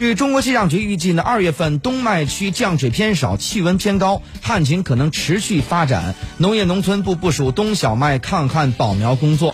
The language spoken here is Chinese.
据中国气象局预计呢二月份冬麦区降水偏少气温偏高旱情可能持续发展。农业农村部部署冬小麦抗旱保苗工作。